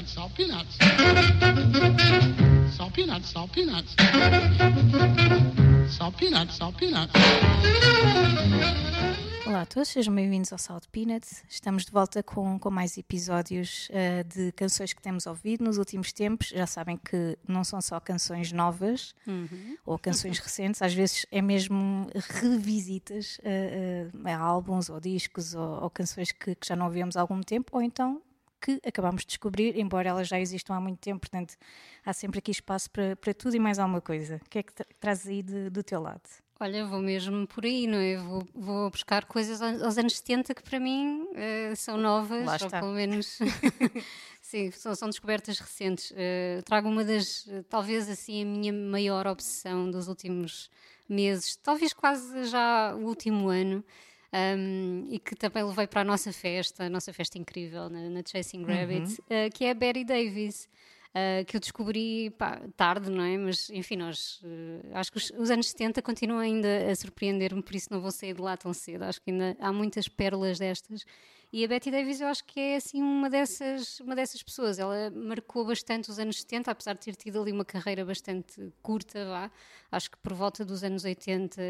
peanuts, salt peanuts. Salt peanuts, salt peanuts. Salt peanuts, salt peanuts. Olá a todos, sejam bem-vindos ao Salt Peanuts. Estamos de volta com, com mais episódios uh, de canções que temos ouvido nos últimos tempos. Já sabem que não são só canções novas Uhum. ou canções recentes, às vezes é mesmo revisitas uh, uh, a álbuns ou discos ou, ou canções que, que já não ouvimos há algum tempo, ou então que acabamos de descobrir, embora elas já existam há muito tempo, portanto há sempre aqui espaço para, para tudo e mais alguma coisa. O que é que tra trazes aí de- do teu lado? Olha, vou mesmo por aí, não é? Vou, vou buscar coisas aos anos 70 que para mim eh, são novas, Lá ou está. pelo menos sim, são, são descobertas recentes. Eh, trago uma das, eh, talvez assim, a minha maior obsessão dos últimos meses, talvez quase já o último ano. Um, e que também levei para a nossa festa, a nossa festa incrível na, na Chasing Rabbit, eh, que é a Betty Davis. Uh, que eu descobri pá, tarde, não é? Mas enfim, nós uh, acho que os, os anos 70 continuam ainda a surpreender-me, por isso não vou sair de lá tão cedo. Acho que ainda há muitas pérolas destas. E a Betty Davis eu acho que é assim uma dessas, uma dessas pessoas. Ela marcou bastante os anos 70, apesar de ter tido ali uma carreira bastante curta, vá. Acho que por volta dos anos 80,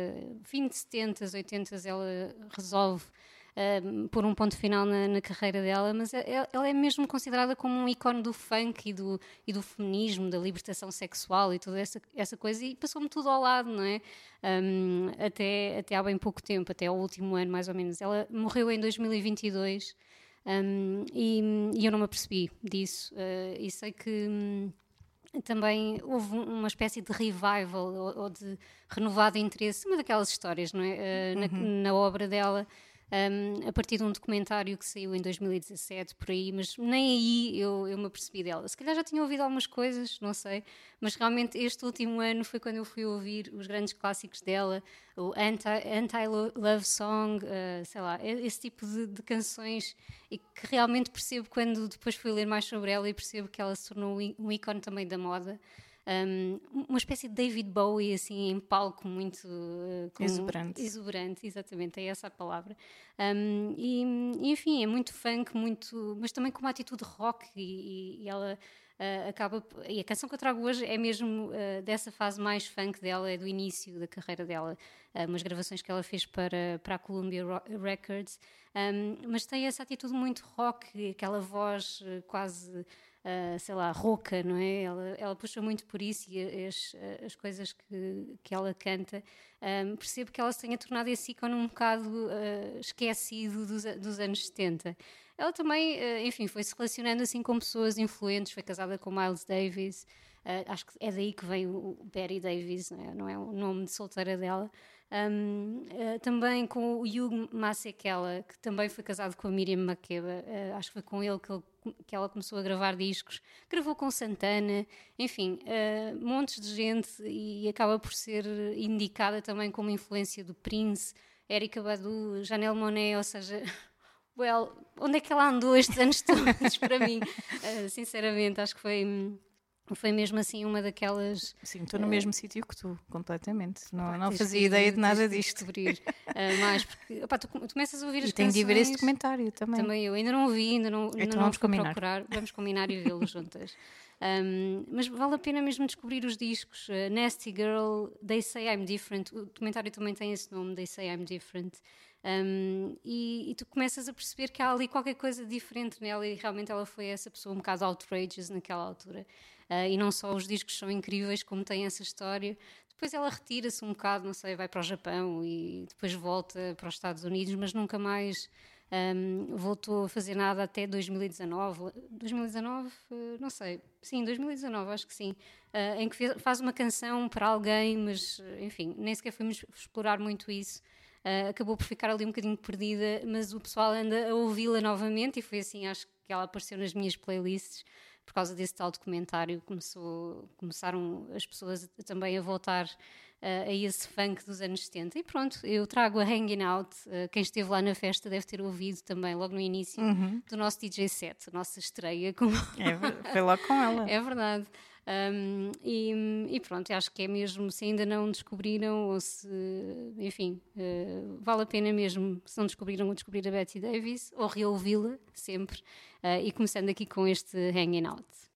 fim de 70, 80, ela resolve um, pôr um ponto final na, na carreira dela, mas é- é- ela é mesmo considerada como um ícone do funk e do, e do feminismo, da libertação sexual e toda essa, essa coisa, e passou-me tudo ao lado, não é? Um, até, até há bem pouco tempo, até ao último ano mais ou menos. Ela morreu em 2022 um, e, e eu não me apercebi disso, uh, e sei que. hum, também houve um- uma espécie de revival ou, ou de renovado interesse, uma daquelas histórias, não é? Uh, na, na obra dela, um, a partir de um documentário que saiu em 2017, por aí, mas nem aí eu, eu me apercebi dela. Se calhar já tinha ouvido algumas coisas, não sei, mas realmente este último ano foi quando eu fui ouvir os grandes clássicos dela, o Anti- Anti-Love Song, uh, sei lá, esse tipo de, de canções e que realmente percebo quando depois fui ler mais sobre ela e percebo que ela se tornou um ícone também da moda. Um, uma espécie de David Bowie assim em palco muito uh, com- Exuberante. exuberante, exatamente, é essa a palavra. Um, e, enfim, é muito funk, muito, mas também com uma atitude rock e, e- ela uh, acaba. E a canção que eu trago hoje é mesmo uh, dessa fase mais funk dela, é do início da carreira dela, uh, umas gravações que ela fez para, para a Columbia Records, um, mas tem essa atitude muito rock, aquela voz quase. Uh, sei lá, rouca, não é? Ela, ela puxa muito por isso e as, as coisas que, que ela canta. Um, percebo que ela se tenha tornado esse ícone um bocado uh, esquecido dos, dos anos 70. Ela também, uh, enfim, foi se relacionando assim com pessoas influentes, foi casada com Miles Davis. Acho que é daí que vem o o Betty Davis, não é, não é o nome de solteira dela. Um, uh, também com o Hugh Masekela, que também foi casado com a Miriam Makeba. Uh, acho que foi com ele que, ele- que ela começou a gravar discos. Gravou com Santana, enfim, uh, montes de gente e acaba por ser indicada também como influência do Prince, Erika Badu, Janelle Monáe, ou seja. Well, onde é que ela andou estes anos todos para mim? Uh, sinceramente, acho que foi, foi mesmo assim uma daquelas Sim, estou no mesmo sítio que tu, completamente. Não, não Tens fazia que- ideia de nada que disto. descobrir ah, mais, porque opá, tu, tu começas a ouvir as E tenho de ver esse canções- documentário também. Também eu, ainda não o vi, ainda não, ainda Então não vamos combinar. procurar. Vamos combinar e vê-lo juntas. Um, mas vale a pena mesmo descobrir os discos. Uh, Nasty Girl, They Say I'm Different. O documentário também tem esse nome, They Say I'm Different. Um, e, e tu começas a perceber que há ali qualquer coisa diferente nela e realmente ela foi essa pessoa um bocado outrageous naquela altura. Uh, e não só os discos são incríveis, como tem essa história. Depois ela retira-se um bocado, não sei, vai para o Japão e depois volta para os Estados Unidos, mas nunca mais um, voltou a fazer nada até 2019. 2019? eh, Não sei. Sim, 2019, acho que sim. Eh, em que faz uma canção para alguém, mas enfim, nem sequer fomos explorar muito isso. Eh, acabou por ficar ali um bocadinho perdida, mas o pessoal anda a ouvi-la novamente e foi assim, acho que ela apareceu nas minhas playlists por causa desse tal documentário. Começou, começaram as pessoas também a voltar eh, a esse funk dos anos 70. E pronto, eu trago a Hanging Out. eh, quem esteve lá na festa deve ter ouvido também, logo no início, do nosso DJ set, a nossa estreia. Com... É foi logo com ela. É verdade. Um, e, e, pronto, acho que é mesmo, se ainda não descobriram, ou se, enfim, uh, vale a pena mesmo, se não descobriram, descobrir a Betty Davis, ou reouvi-la sempre, uh, e começando aqui com este Hanging Out.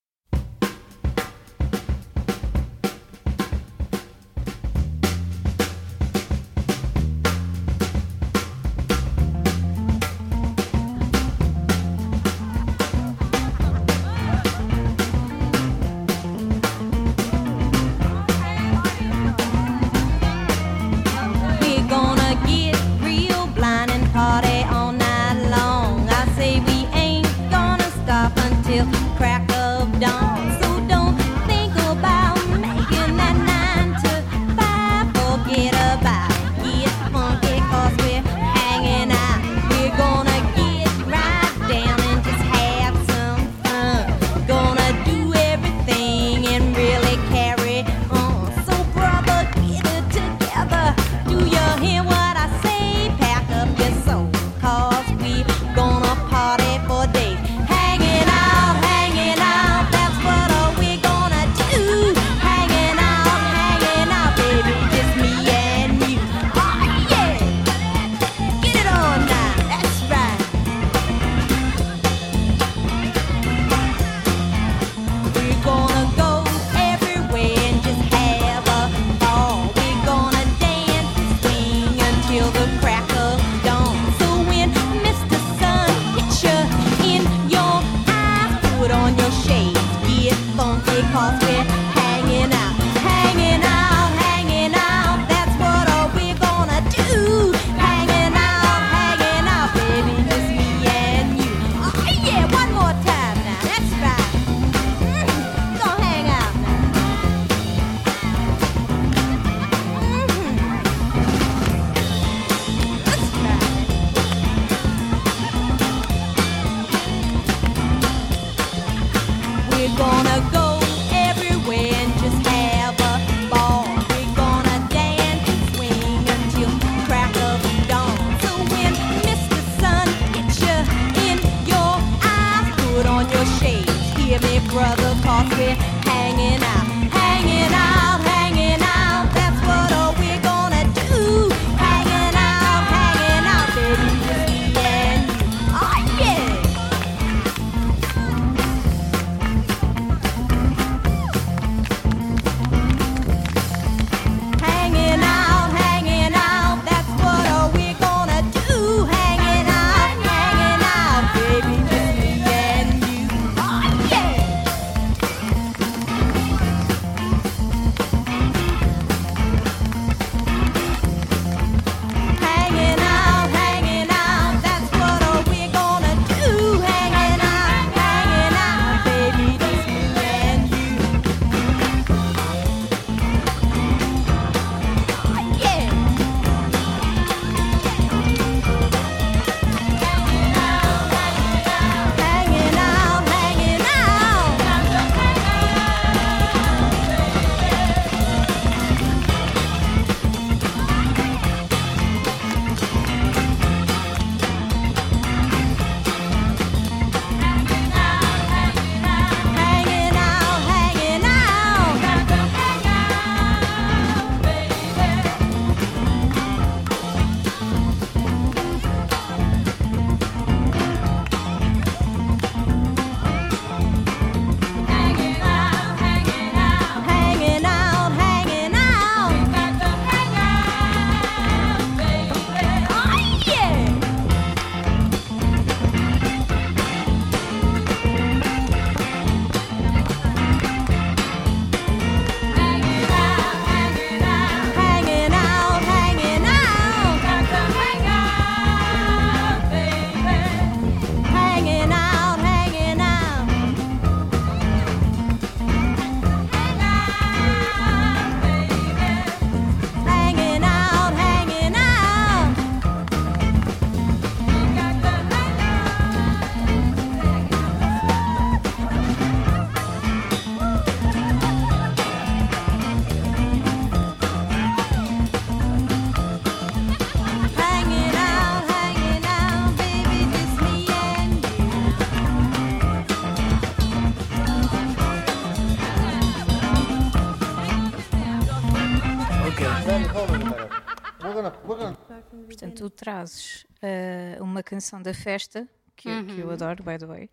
Tu trazes uh, uma canção da festa, que, uhum. que eu adoro, by the way,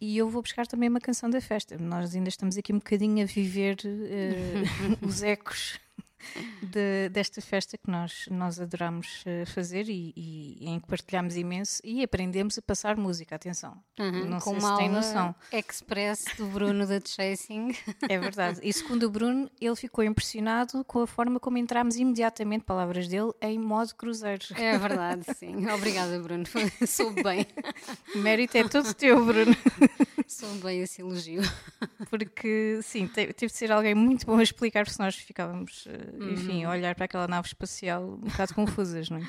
e eu vou buscar também uma canção da festa. Nós ainda estamos aqui um bocadinho a viver uh, os ecos de, desta festa que nós, nós adoramos uh, fazer e, e, em que partilhamos imenso e aprendemos a passar música, atenção. Uhum, não sei se tem noção. Express do Bruno da Chasing. É verdade. E segundo o Bruno, ele ficou impressionado com a forma como entramos imediatamente, palavras dele, em modo cruzeiro. É verdade, sim. Obrigada, Bruno. Soube bem. Mérito é todo teu, Bruno. Soube bem esse elogio. Porque, sim, teve de ser alguém muito bom a explicar, porque nós ficávamos uh, enfim, uhum. olhar para aquela nave espacial um bocado confusas, não é?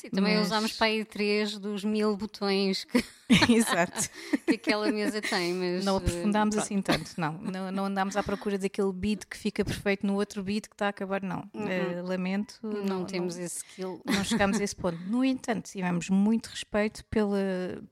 Sim, também Mas... usámos para aí três dos mil botões que, que aquela mesa tem. Mas, não aprofundámos uh, assim tanto, não. não. Não andámos à procura daquele beat que fica perfeito no outro beat que está a acabar, não. Uh, lamento. Não, não temos não, esse skill. Não chegámos a esse ponto. No entanto, tivemos muito respeito pela,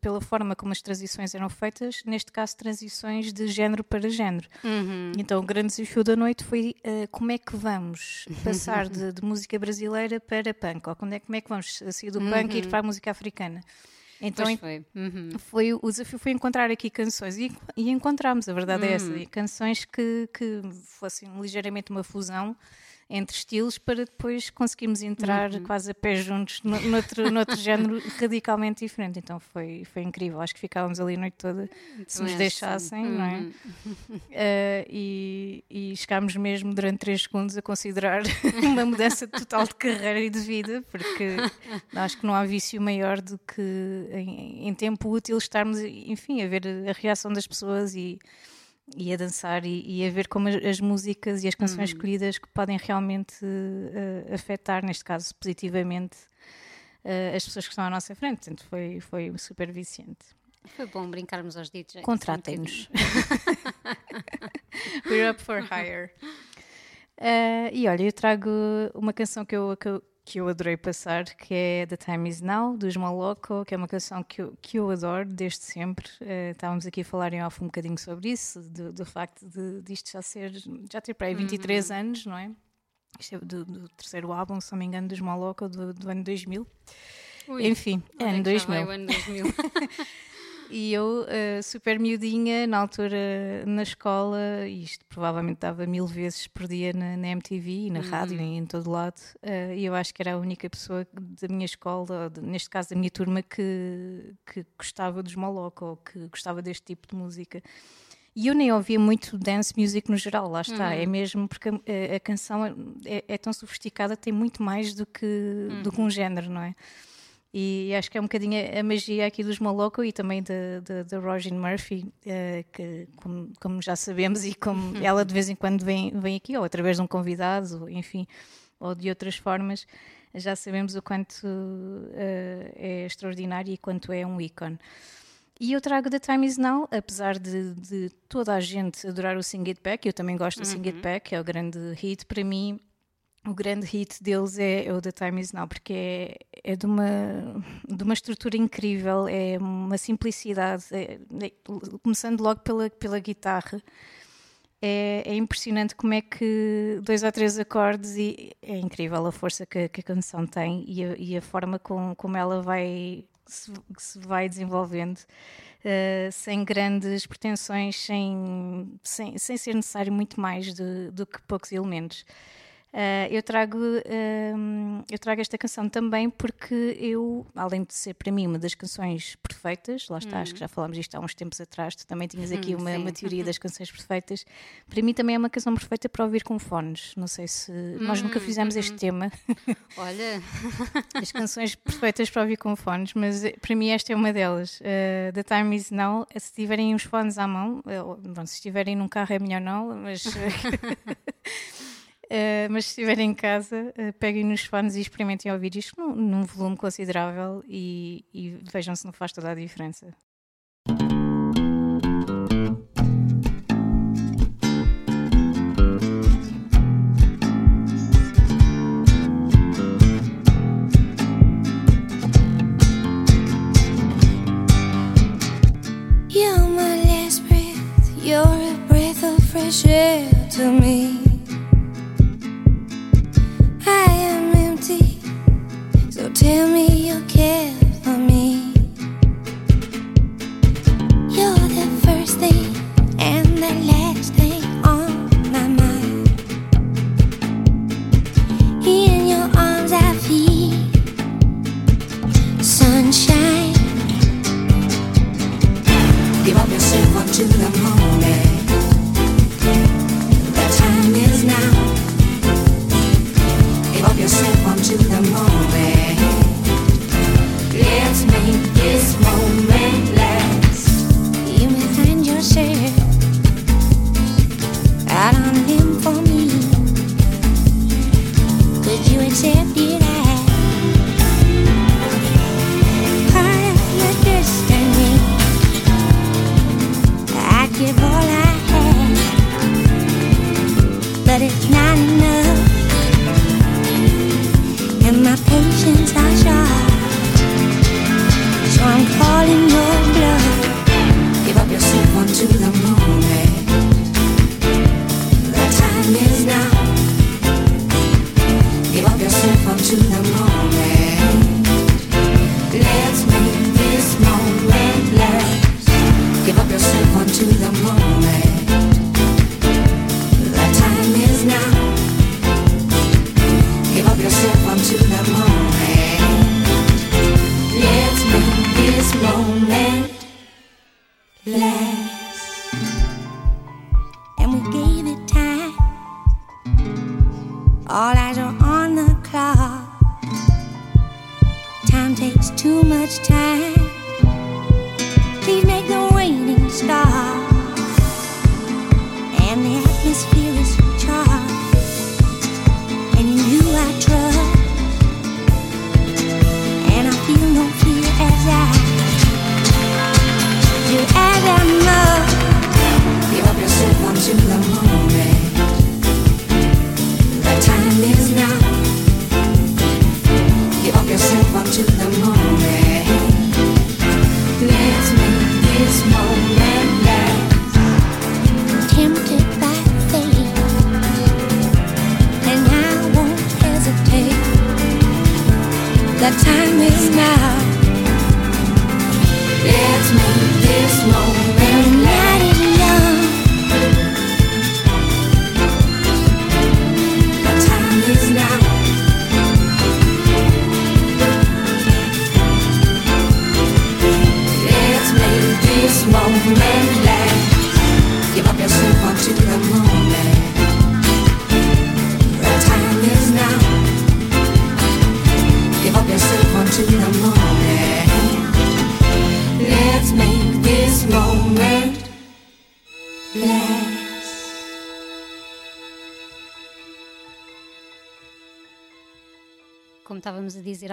pela forma como as transições eram feitas, neste caso, transições de género para género. Uhum. Então, o grande desafio da noite foi uh, como é que vamos passar de, de, música brasileira para punk, ou como é, como é que vamos sair do punk e ir uhum. para a música africana. Então foi. Uhum. foi. o desafio foi encontrar aqui canções e, e encontramos, a verdade uhum. é essa, uhum. canções que, que fossem ligeiramente uma fusão entre estilos para depois conseguirmos entrar uhum. quase a pé juntos no, noutro, noutro género radicalmente diferente. Então foi, foi incrível. Acho que ficávamos ali a noite toda se nos deixassem, uhum. não é? Uh, e, e chegámos mesmo durante três segundos a considerar uma mudança total de carreira e de vida, porque acho que não há vício maior do que em, em tempo útil estarmos, enfim, a ver a reação das pessoas e e a dançar e, e, a ver como as, as músicas e as canções uhum. escolhidas que podem realmente uh, afetar, neste caso positivamente, uh, as pessoas que estão à nossa frente. Portanto, foi, foi super viciante. Foi bom brincarmos aos DJs. Contratem-nos. We're up for hire. Uh, e olha, eu trago uma canção que eu, que eu que eu adorei passar, que é The Time Is Now, dos Moloco, que é uma canção que eu, que eu adoro desde sempre. Uh, estávamos aqui a falar em off um bocadinho sobre isso, do, do facto de, de isto já ser, já ter para aí 23 uhum. anos, não é? Isto é do, do, terceiro álbum, se não me engano, dos Moloco, do, do ano 2000. Ui, Enfim, é ano 2000. ano 2000. E eu, uh, super miudinha, na altura na escola, isto provavelmente dava mil vezes por dia na, na MTV e na uhum. rádio e em todo lado, uh, e eu acho que era a única pessoa da minha escola, de, neste caso da minha turma, que, que gostava dos Moloco, ou que gostava deste tipo de música. E eu nem ouvia muito dance music no geral, lá está. Uhum. É mesmo porque a, a canção é, é, tão sofisticada, tem muito mais do que, uhum. do que um género, não é? E acho que é um bocadinho a magia aqui dos Moloco e também da Roger Murphy, uh, que, como, como, já sabemos, e como ela de vez em quando vem, vem aqui, ou através de um convidado, enfim, ou de outras formas, já sabemos o quanto uh, é extraordinário e quanto é um ícone. E eu trago The Time Is Now, apesar de, de toda a gente adorar o Sing It Back, eu também gosto do Sing It uhum. Back, é o grande hit, para mim o grande hit deles é o The Time Is Now, porque é, é de, uma, de uma estrutura incrível, é uma simplicidade, é, é, começando logo pela, pela guitarra. É, é, impressionante como é que dois ou três acordes e é incrível a força que, que a canção tem e a, e a forma com, como ela vai se, se vai desenvolvendo uh, sem grandes pretensões, sem, sem, sem ser necessário muito mais do que poucos elementos. Uh, eu, trago, uh, eu trago esta canção também porque eu, além de ser para mim uma das canções perfeitas, lá está, uhum. acho que uhum. já falámos disto há uns tempos atrás, tu também tinhas aqui uhum, uma, uma, teoria das canções perfeitas, para mim também é uma canção perfeita para ouvir com fones. Não sei se. Uhum, nós nunca fizemos este tema. Olha! As canções perfeitas para ouvir com fones, mas eh, para mim esta é uma delas. Uh, The Time Is Now, se tiverem os fones à mão, bom, se estiverem num carro é melhor não, mas. Uh, mas se estiverem em casa, uh, peguem nos fones e experimentem ouvir isto num, num volume considerável e, e vejam se não faz toda a diferença. You're my last breath, you're a breath of fresh air to me. Tell me you care for me.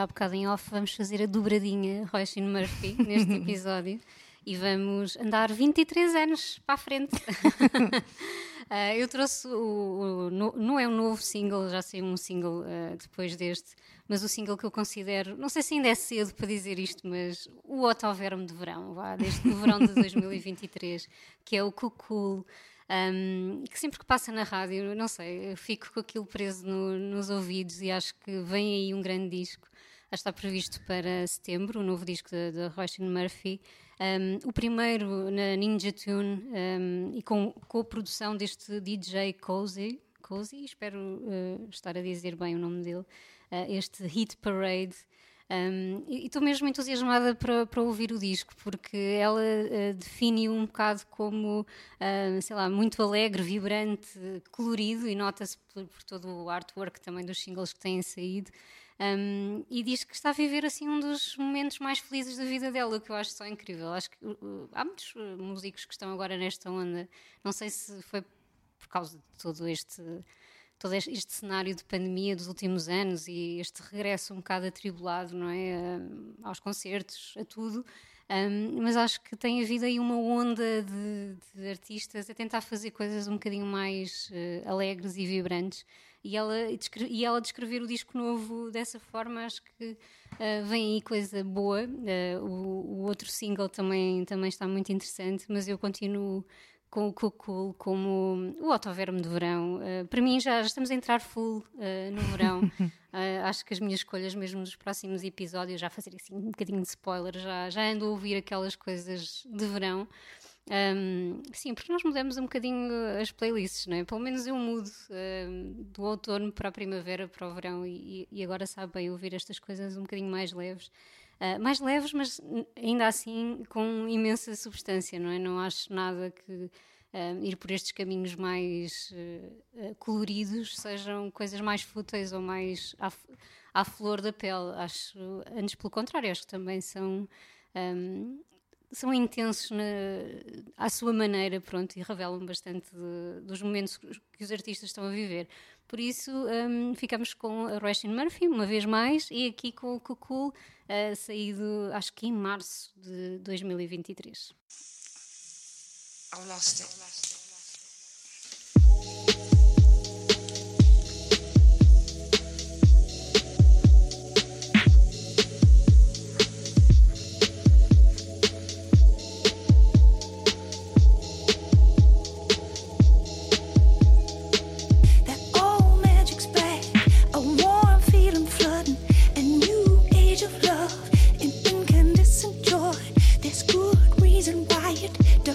Há bocado em off, vamos fazer a dobradinha Roisin Murphy neste episódio e vamos andar 23 anos para a frente. Ah, eu trouxe o, o- no- não é um novo single, já saiu um single ah, depois deste, mas o single que eu considero, não sei se ainda é cedo para dizer isto, mas o Otoverme de verão, vá, desde o verão de 2023, que é o Cuckoo. Um, que sempre que passa na rádio, não sei, eu fico com aquilo preso no- nos ouvidos e acho que vem aí um grande disco. Está previsto para setembro, o novo disco da Roisin Murphy. Um, o primeiro na Ninja Tune um, e com, com a produção deste DJ Cozy, Cozy espero uh, estar a dizer bem o nome dele, uh, este Hit Parade. Um, e estou mesmo entusiasmada para, para ouvir o disco, porque ela uh, define um bocado como, uh, sei lá, muito alegre, vibrante, colorido, e nota-se por, por todo o artwork também dos singles que têm saído. Um, e diz que está a viver assim um dos momentos mais felizes da vida dela, o que eu acho só incrível. Acho que uh, há muitos uh, músicos que estão agora nesta onda. Não sei se foi por causa de todo este todo este, cenário de pandemia dos últimos anos e este regresso um bocado atribulado, não é, aos concertos, a tudo. Um, mas acho que tem havido aí uma onda de, de, artistas a tentar fazer coisas um bocadinho mais uh, alegres e vibrantes e ela, e ela descrever o disco novo dessa forma, acho que uh, vem aí coisa boa. Uh, o, o, outro single também, também está muito interessante, mas eu continuo com o Cuckoo como o autoverme de verão. Uh, para mim, já, já, estamos a entrar full no verão. acho que as minhas escolhas, mesmo nos próximos episódios, já fazer assim um bocadinho de spoiler, já, já ando a ouvir aquelas coisas de verão. Um, sim, porque nós mudamos um bocadinho as playlists, não é? Pelo menos eu mudo um, do outono para a primavera, para o verão, e, e agora sabe bem ouvir estas coisas um bocadinho mais leves. Uh, mais leves, mas ainda assim com imensa substância, não é? Não acho nada que um, ir por estes caminhos mais uh, coloridos sejam coisas mais fúteis ou mais à, à flor da pele. Acho, antes pelo contrário, acho que também são são intensos na, à sua maneira, pronto, e revelam bastante de, dos momentos que os artistas estão a viver. Por isso, um, ficamos com a Roisin Murphy, uma vez mais, e aqui com o Cucul, uh, eh, saído acho que em março de 2023. I lost it. I lost it. There's good reason why it does.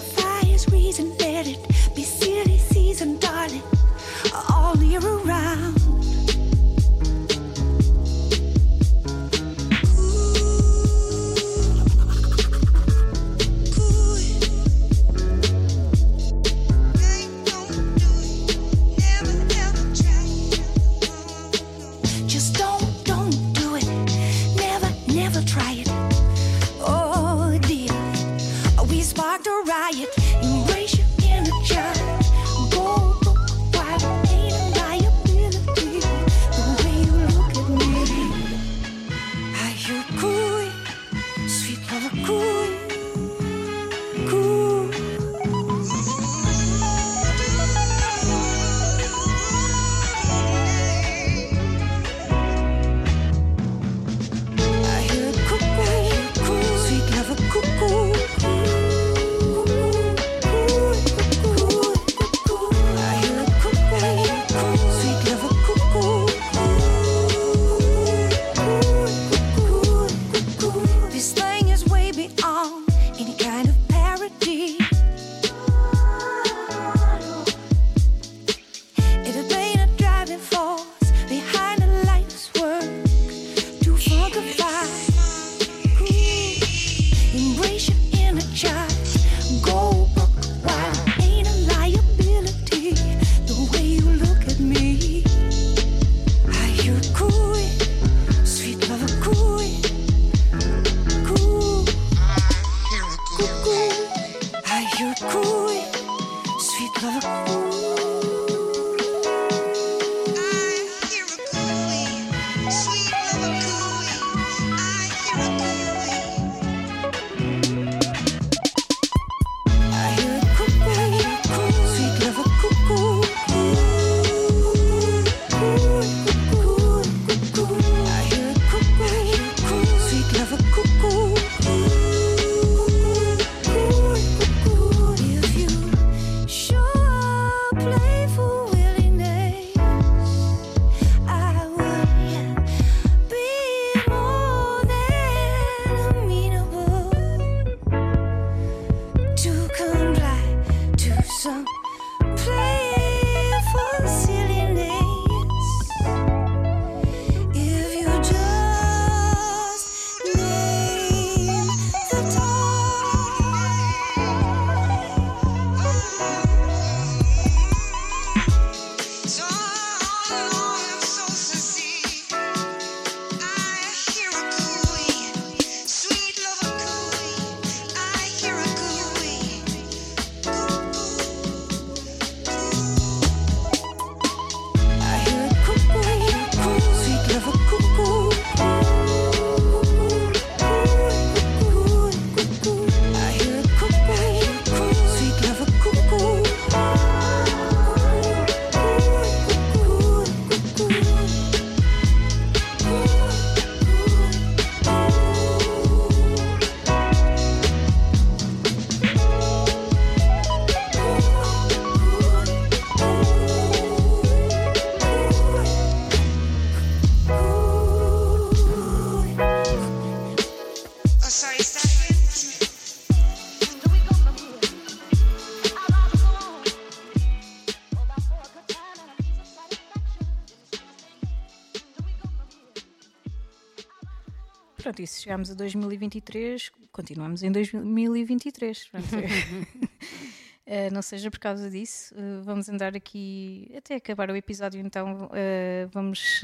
chegámos a 2023, continuamos em 2023. Uh, eh, não seja por causa disso. Uh, vamos andar aqui até acabar o episódio, então uh, vamos.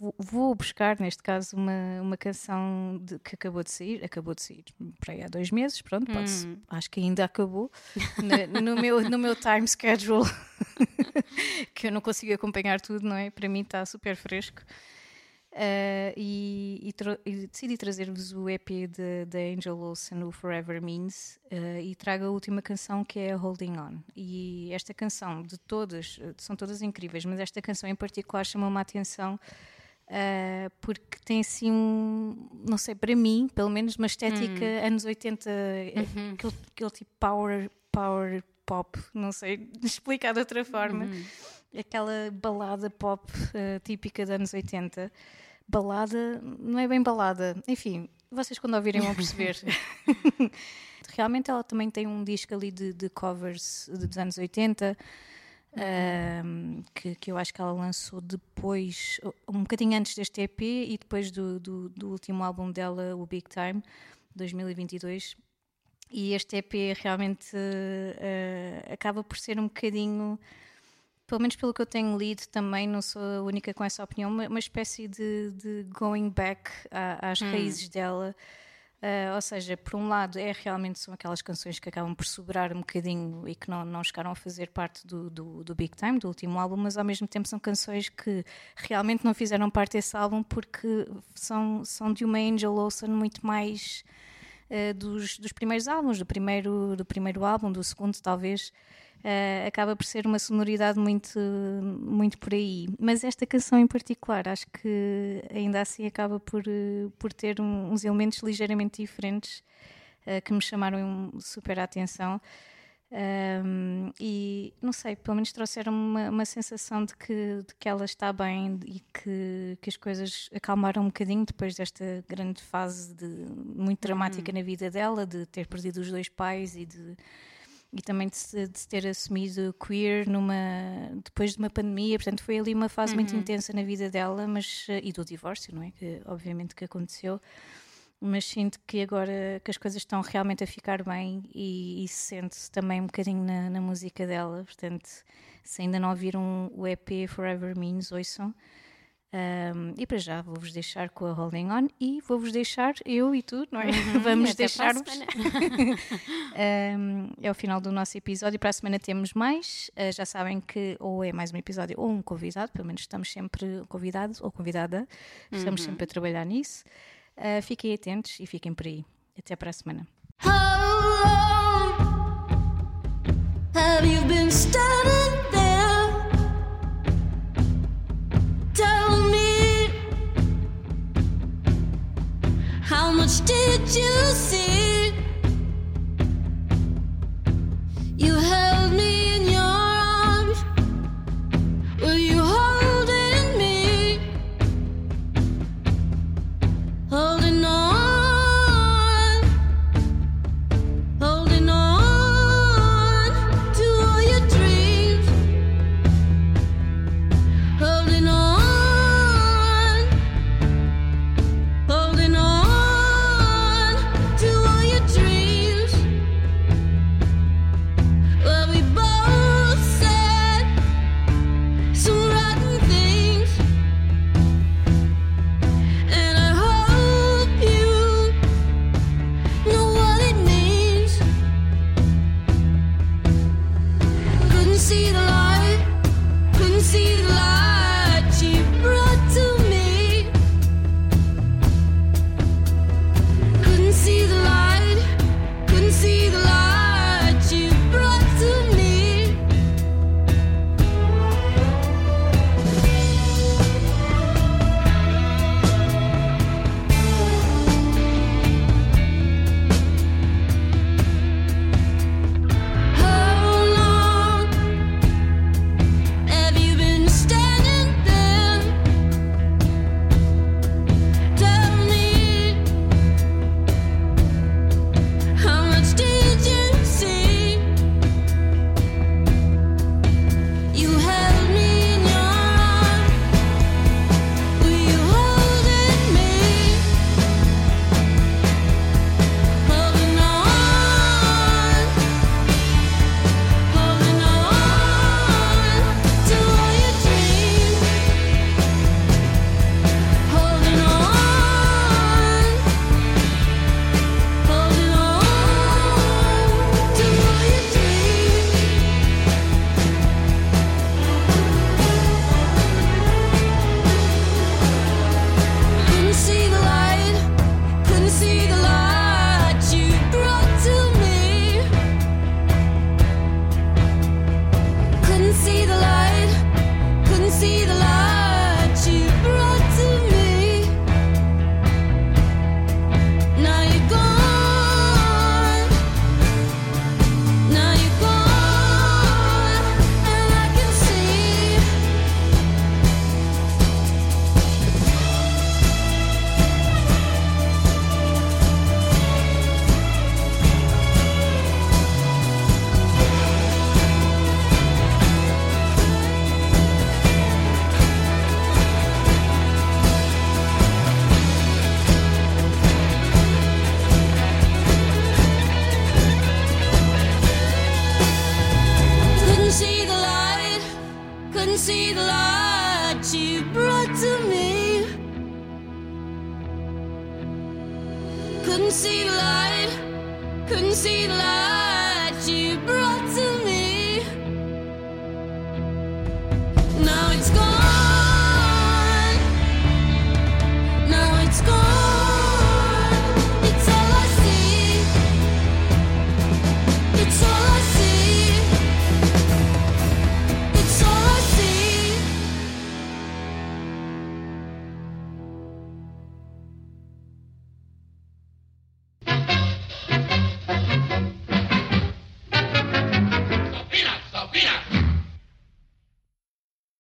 Vou, vou, buscar, neste caso, uma, uma canção de, que acabou de sair. Acabou de sair para aí há dois meses, pronto, hum. posso, acho que ainda acabou. no, meu, no meu time schedule, que eu não consigo acompanhar tudo, não é? Para mim está super fresco. Uh, e, e e decidi trazer-vos o EP da Angel Olsen, o Forever Means, uh, e trago a última canção que é Holding On. E esta canção, de todas, uh, são todas incríveis, mas esta canção em particular chamou-me a atenção uh, porque tem assim um, não sei, para mim, pelo menos uma estética anos 80, aquele, aquele tipo power, power pop, não sei explicar de outra forma. Aquela balada pop típica dos anos 80. Balada, não é bem balada, enfim, vocês quando ouvirem vão perceber. Realmente ela também tem um disco ali de, de covers dos anos 80. um, que, que eu acho que ela lançou depois, um bocadinho antes deste EP e depois do, do, do último álbum dela, o Big Time, 2022. E este EP realmente eh, acaba por ser um bocadinho, pelo menos pelo que eu tenho lido também, não sou a única com essa opinião, uma, uma espécie de, de going back às raízes dela. Uh, ou seja, por um lado, é realmente são aquelas canções que acabam por sobrar um bocadinho e que não, não chegaram a fazer parte do, do, do Big Time, do último álbum, mas ao mesmo tempo são canções que realmente não fizeram parte desse álbum porque são, são de uma Angel Olsen muito mais uh, dos, dos primeiros álbuns, do primeiro, do primeiro álbum, do segundo talvez. Uh, acaba por ser uma sonoridade muito, muito por aí. Mas esta canção em particular, acho que ainda assim acaba por, uh, por ter um- uns elementos ligeiramente diferentes uh, que me chamaram super a atenção. Um, e não sei, pelo menos trouxeram uma, uma sensação de que, de que ela está bem e que, que as coisas acalmaram um bocadinho depois desta grande fase de, muito dramática na vida dela, de ter perdido os dois pais e de e também de se, de se ter assumido queer numa, depois de uma pandemia, portanto foi ali uma fase muito intensa na vida dela, mas eh, e do divórcio, não é? Que obviamente que aconteceu, mas sinto que agora que as coisas estão realmente a ficar bem e, e se sente-se também um bocadinho na, na música dela, portanto se ainda não ouviram o EP Forever Means, ouçam. Um, e para já vou-vos deixar com a Holding On e vou-vos deixar, eu e tu, não é? Vamos para a deixar-vos. Um, é o final do nosso episódio. Para a semana temos mais. Uh, já sabem que ou é mais um episódio ou um convidado, pelo menos estamos sempre convidados ou convidada. Estamos sempre a trabalhar nisso. Uh, fiquem atentos e fiquem por aí. Até para a semana. How long have you been standing